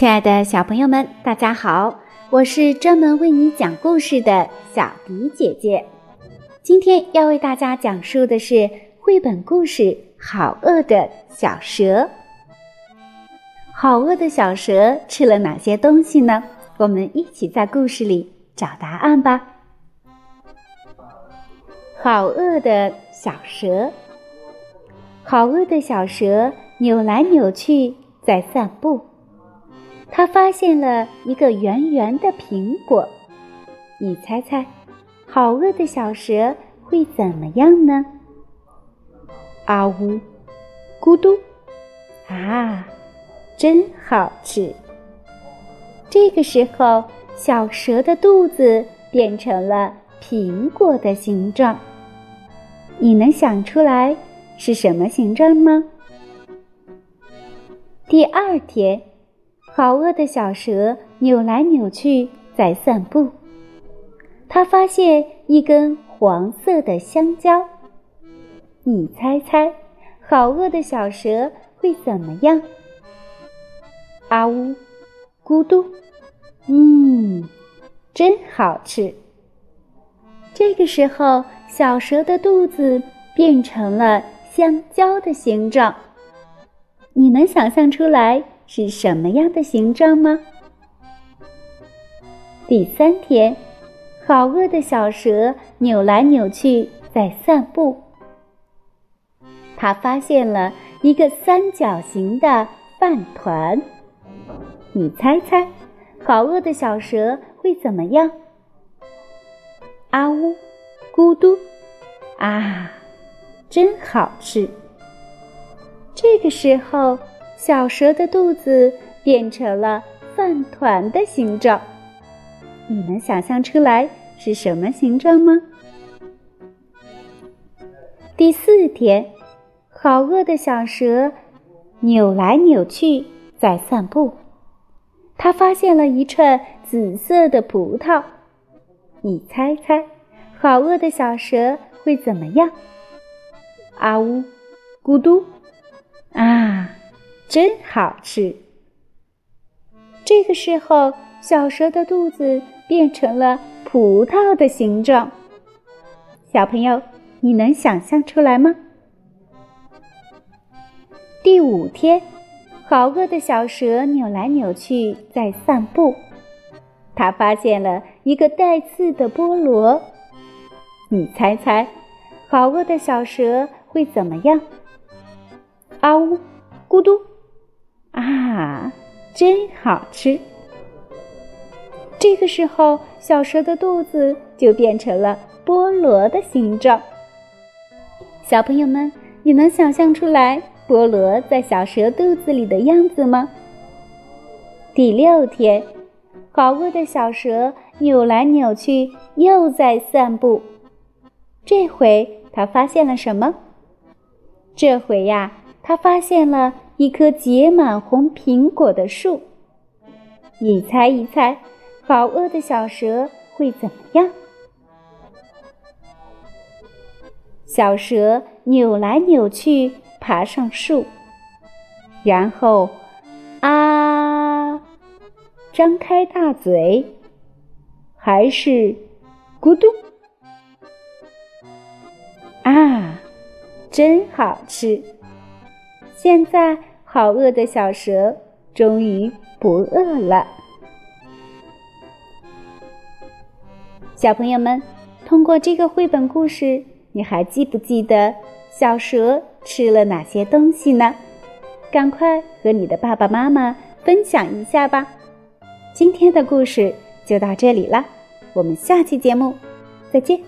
亲爱的小朋友们，大家好！我是专门为你讲故事的小迪姐姐。今天要为大家讲述的是绘本故事《好饿的小蛇》。好饿的小蛇吃了哪些东西呢？我们一起在故事里找答案吧。好饿的小蛇，好饿的小蛇扭来扭去在散步。他发现了一个圆圆的苹果，你猜猜，好饿的小蛇会怎么样呢？啊呜，咕嘟，啊，真好吃！这个时候，小蛇的肚子变成了苹果的形状。你能想出来是什么形状吗？第二天。好饿的小蛇扭来扭去在散步，它发现一根黄色的香蕉。你猜猜，好饿的小蛇会怎么样？啊呜，咕嘟，嗯，真好吃。这个时候，小蛇的肚子变成了香蕉的形状。你能想象出来？是什么样的形状吗？第三天，好饿的小蛇扭来扭去在散步。它发现了一个三角形的饭团。你猜猜，好饿的小蛇会怎么样？啊呜，咕嘟，啊，真好吃。这个时候。小蛇的肚子变成了饭团的形状，你能想象出来是什么形状吗？第四天，好饿的小蛇扭来扭去在散步，它发现了一串紫色的葡萄，你猜猜，好饿的小蛇会怎么样？啊呜，咕嘟，啊！真好吃。这个时候，小蛇的肚子变成了葡萄的形状。小朋友，你能想象出来吗？第五天，好饿的小蛇扭来扭去在散步，它发现了一个带刺的菠萝。你猜猜，好饿的小蛇会怎么样？啊呜，咕嘟。啊，真好吃！这个时候，小蛇的肚子就变成了菠萝的形状。小朋友们，你能想象出来菠萝在小蛇肚子里的样子吗？第六天，好饿的小蛇扭来扭去，又在散步。这回它发现了什么？这回呀，它发现了。一棵结满红苹果的树，你猜一猜，好饿的小蛇会怎么样？小蛇扭来扭去爬上树，然后啊，张开大嘴，还是咕嘟啊，真好吃！现在。好饿的小蛇终于不饿了。小朋友们，通过这个绘本故事，你还记不记得小蛇吃了哪些东西呢？赶快和你的爸爸妈妈分享一下吧。今天的故事就到这里了，我们下期节目再见。